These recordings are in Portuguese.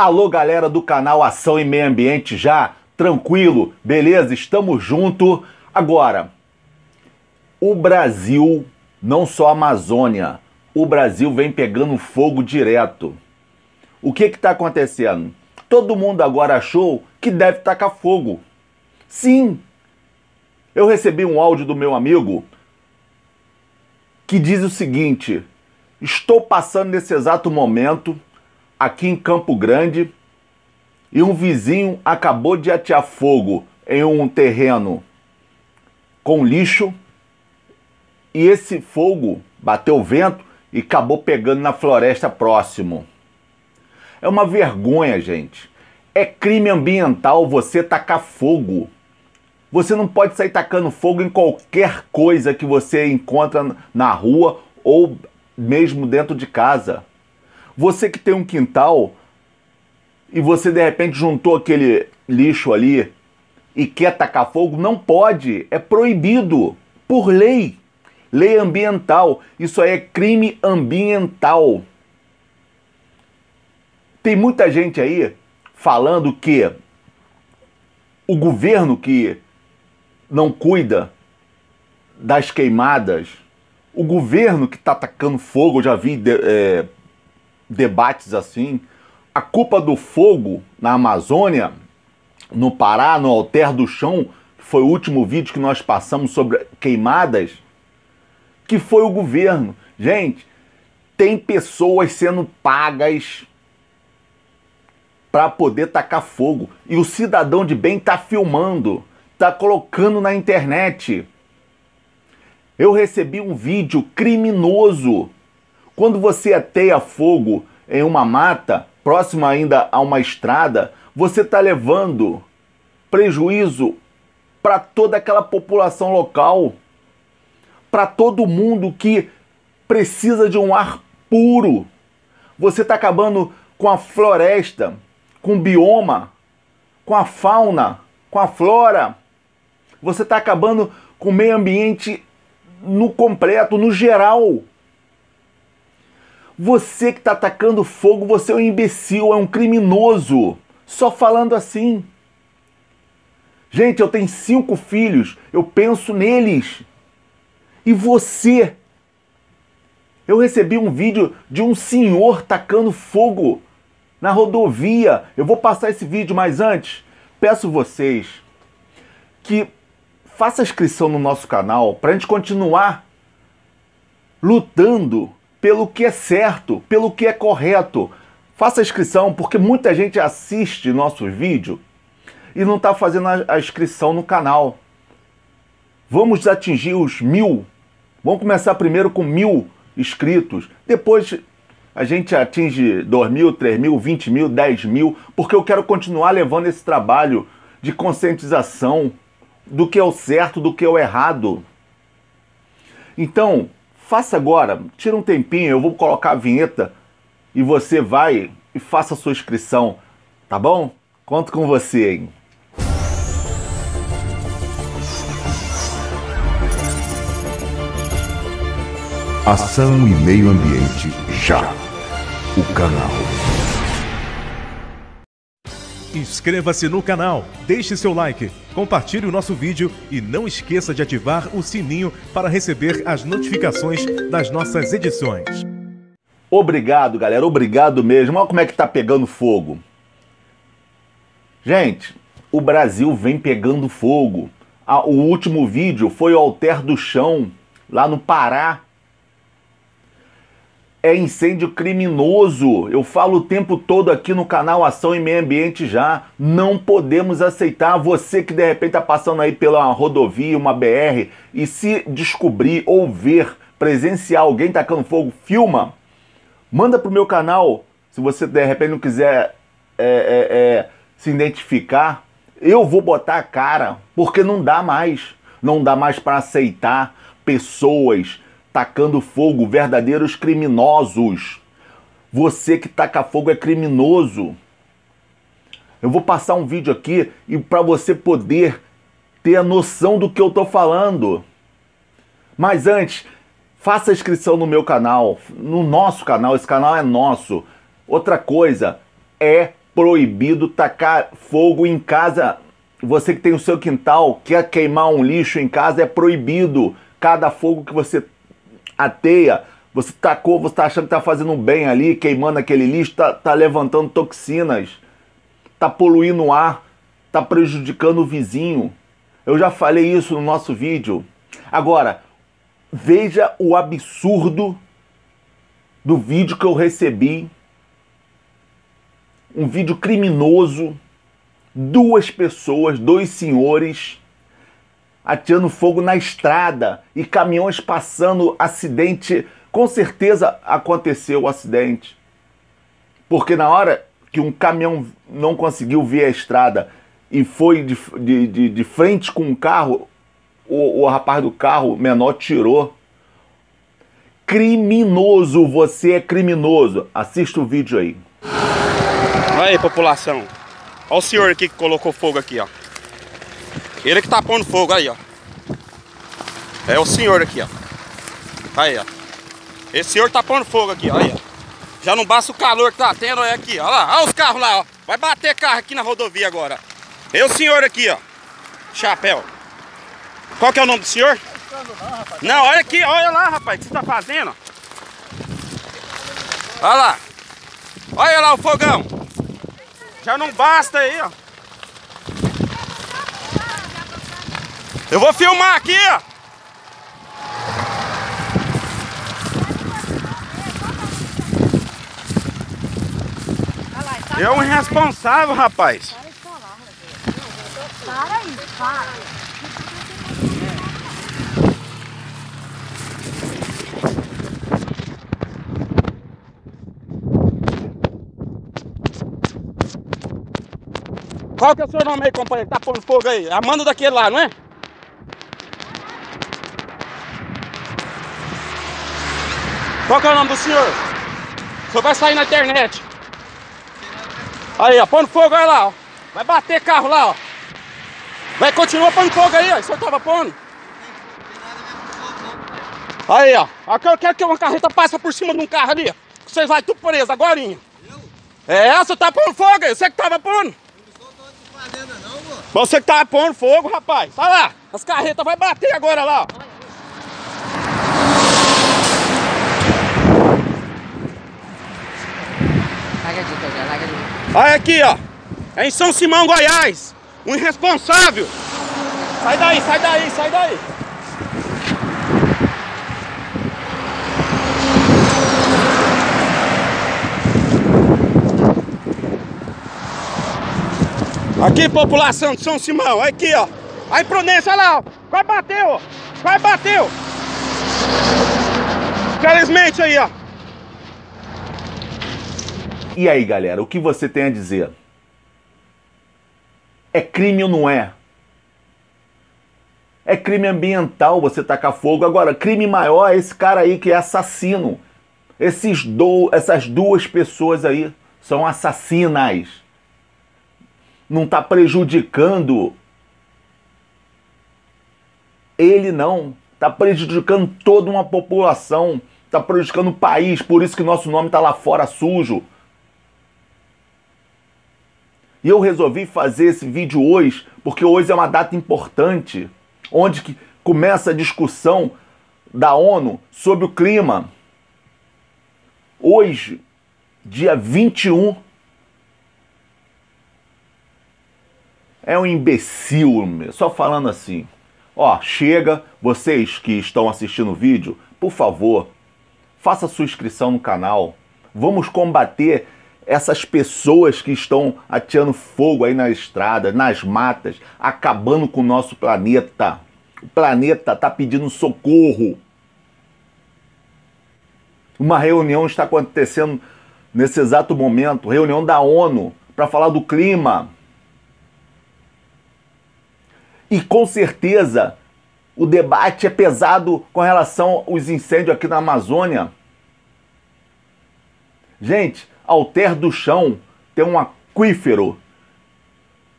Alô, galera do canal Ação e Meio Ambiente já? Tranquilo? Beleza? Estamos junto. Agora, o Brasil, não só a Amazônia, o Brasil vem pegando fogo direto. O que está acontecendo? Todo mundo agora achou que deve tacar fogo. Sim, eu recebi um áudio do meu amigo que diz o seguinte: Estou passando nesse exato momento aqui em Campo Grande e um vizinho acabou de atear fogo em um terreno com lixo e esse fogo bateu vento e acabou pegando na floresta próximo. É uma vergonha, gente. É crime ambiental você tacar fogo. Você não pode sair tacando fogo em qualquer coisa que você encontra na rua ou mesmo dentro de casa. Você que tem um quintal e você de repente juntou aquele lixo ali e quer tacar fogo, não pode, é proibido por lei. Lei ambiental. Isso aí é crime ambiental. Tem muita gente aí falando que o governo que não cuida das queimadas, o governo que está atacando fogo, eu já vi é, debates assim. A culpa do fogo na Amazônia, no Pará, no Alter do Chão, foi o último vídeo que nós passamos sobre queimadas, que foi o governo. Gente, tem pessoas sendo pagas para poder tacar fogo e o cidadão de bem está filmando está colocando na internet. Eu recebi um vídeo criminoso. Quando você ateia fogo em uma mata, próxima ainda a uma estrada, você está levando prejuízo para toda aquela população local, para todo mundo que precisa de um ar puro. Você está acabando com a floresta, com o bioma, com a fauna, com a flora. Você está acabando com o meio ambiente no completo, no geral. Você que está atacando fogo, você é um imbecil, é um criminoso. Só falando assim. Gente, eu tenho cinco filhos, eu penso neles. E você? Eu recebi um vídeo de um senhor tacando fogo na rodovia. Eu vou passar esse vídeo, mas antes, peço vocês que faça inscrição no nosso canal para a gente continuar lutando pelo que é certo, pelo que é correto. Faça a inscrição porque muita gente assiste nosso vídeo e não está fazendo a inscrição no canal. Vamos atingir os mil. Vamos começar primeiro com mil inscritos. Depois a gente atinge dois mil, três mil, vinte mil, dez mil, porque eu quero continuar levando esse trabalho de conscientização do que é o certo, do que é o errado. Então, faça agora, tira um tempinho, eu vou colocar a vinheta e você vai e faça a sua inscrição, tá bom? Conto com você, hein? Ação e Meio Ambiente já. O canal. Inscreva-se no canal, deixe seu like, compartilhe o nosso vídeo e não esqueça de ativar o sininho para receber as notificações das nossas edições. Obrigado, galera, obrigado mesmo. Olha como é que tá pegando fogo. Gente, o Brasil vem pegando fogo. O último vídeo foi o Alter do Chão, lá no Pará, é incêndio criminoso. Eu falo o tempo todo aqui no canal Ação e Meio Ambiente já. Não podemos aceitar você que de repente está passando aí pela rodovia, uma BR, e se descobrir ou ver, presenciar alguém tacando fogo, filma. Manda pro meu canal. Se você de repente não quiser é, é, é, se identificar, eu vou botar a cara, porque não dá mais. Não dá mais para aceitar pessoas tacando fogo, verdadeiros criminosos. Você que taca fogo é criminoso. Eu vou passar um vídeo aqui e para você poder ter a noção do que eu tô falando. Mas antes, faça inscrição no meu canal, no nosso canal, esse canal é nosso. Outra coisa é proibido tacar fogo em casa. Você que tem o seu quintal, quer queimar um lixo em casa, é proibido. Cada fogo que você ateia, você tacou, você está achando que está fazendo bem ali, queimando aquele lixo, está tá levantando toxinas, está poluindo o ar, está prejudicando o vizinho. Eu já falei isso no nosso vídeo. Agora, veja o absurdo do vídeo que eu recebi. Um vídeo criminoso. Duas pessoas, dois senhores ateando fogo na estrada e caminhões passando, acidente. Com certeza aconteceu o acidente. Porque na hora que um caminhão não conseguiu ver a estrada e foi de, de, de, de frente com um carro, o, o rapaz do carro menor tirou. Criminoso, você é criminoso. Assista o vídeo aí. Aí, população. Olha o senhor aqui que colocou fogo aqui, ó. Ele que tá pondo fogo aí, ó. É o senhor aqui, ó. Aí, ó. Esse senhor tá pondo fogo aqui, ó. Aí, ó. Já não basta o calor que tá tendo, é aqui, ó. Olha lá, olha os carros lá, ó. Vai bater carro aqui na rodovia agora. É o senhor aqui, ó. Chapéu. Qual que é o nome do senhor? Não, olha aqui, olha lá, rapaz, o que você tá fazendo? Olha lá. Olha lá o fogão. Já não basta aí, ó. Eu vou filmar aqui. É um irresponsável, rapaz. Para aí, para. Qual que é o seu nome aí, companheiro? Tá pondo fogo aí. Amanda daquele lá, não é? Qual que é o nome do senhor? Senhor vai sair na internet. Aí, ó, pondo fogo, olha lá, ó. Vai bater carro lá, ó. Vai, continua pondo fogo aí, ó. O senhor tava pondo. Aí, ó. Aqui eu quero que uma carreta passe por cima de um carro ali, ó. Vocês vão tudo preso agora. É, você tá pondo fogo aí. Você que tava pondo. Você que tava pondo fogo, rapaz. Olha lá. As carretas vai bater agora lá, A a. Olha aqui, ó. É em São Simão, Goiás. Um irresponsável. Sai daí, sai daí, sai daí. Aqui, população de São Simão, aqui, ó. Aí, Prudência, olha lá, ó. Quase bateu, ó. Quase bateu. Infelizmente aí, ó. E aí, galera, o que você tem a dizer? É crime ou não é? É crime ambiental você tacar fogo. Agora, crime maior é esse cara aí que é assassino. Esses do, essas duas pessoas aí são assassinas. Não está prejudicando ele não. Está prejudicando toda uma população. Está prejudicando o país. Por isso que nosso nome está lá fora sujo. E eu resolvi fazer esse vídeo hoje, porque hoje é uma data importante, onde que começa a discussão da ONU sobre o clima. Hoje, dia 21, é um imbecil, só falando assim. Ó, chega, vocês que estão assistindo o vídeo, por favor, faça sua inscrição no canal. Vamos combater essas pessoas que estão ateando fogo aí na estrada, nas matas, acabando com o nosso planeta. O planeta está pedindo socorro. Uma reunião está acontecendo nesse exato momento reunião da ONU para falar do clima. E com certeza o debate é pesado com relação aos incêndios aqui na Amazônia. Gente, Alter do Chão tem um aquífero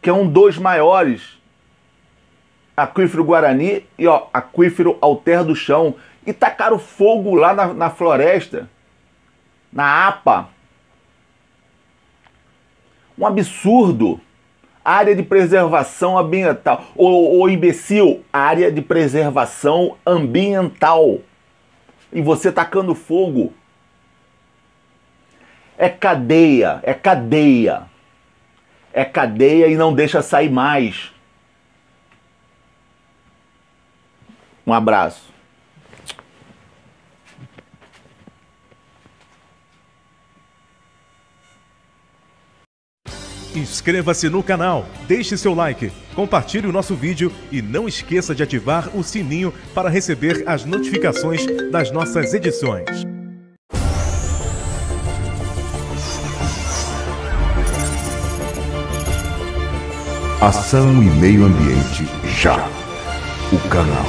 que é um dos maiores. Aquífero Guarani e ó, aquífero Alter do Chão. E tacaram fogo lá na, na floresta, na APA. Um absurdo. Área de preservação ambiental. Ô, ô imbecil, área de preservação ambiental. E você tacando fogo. É cadeia, é cadeia. É cadeia e não deixa sair mais. Um abraço. Inscreva-se no canal, deixe seu like, compartilhe o nosso vídeo e não esqueça de ativar o sininho para receber as notificações das nossas edições. Ação e Meio Ambiente Já. O canal.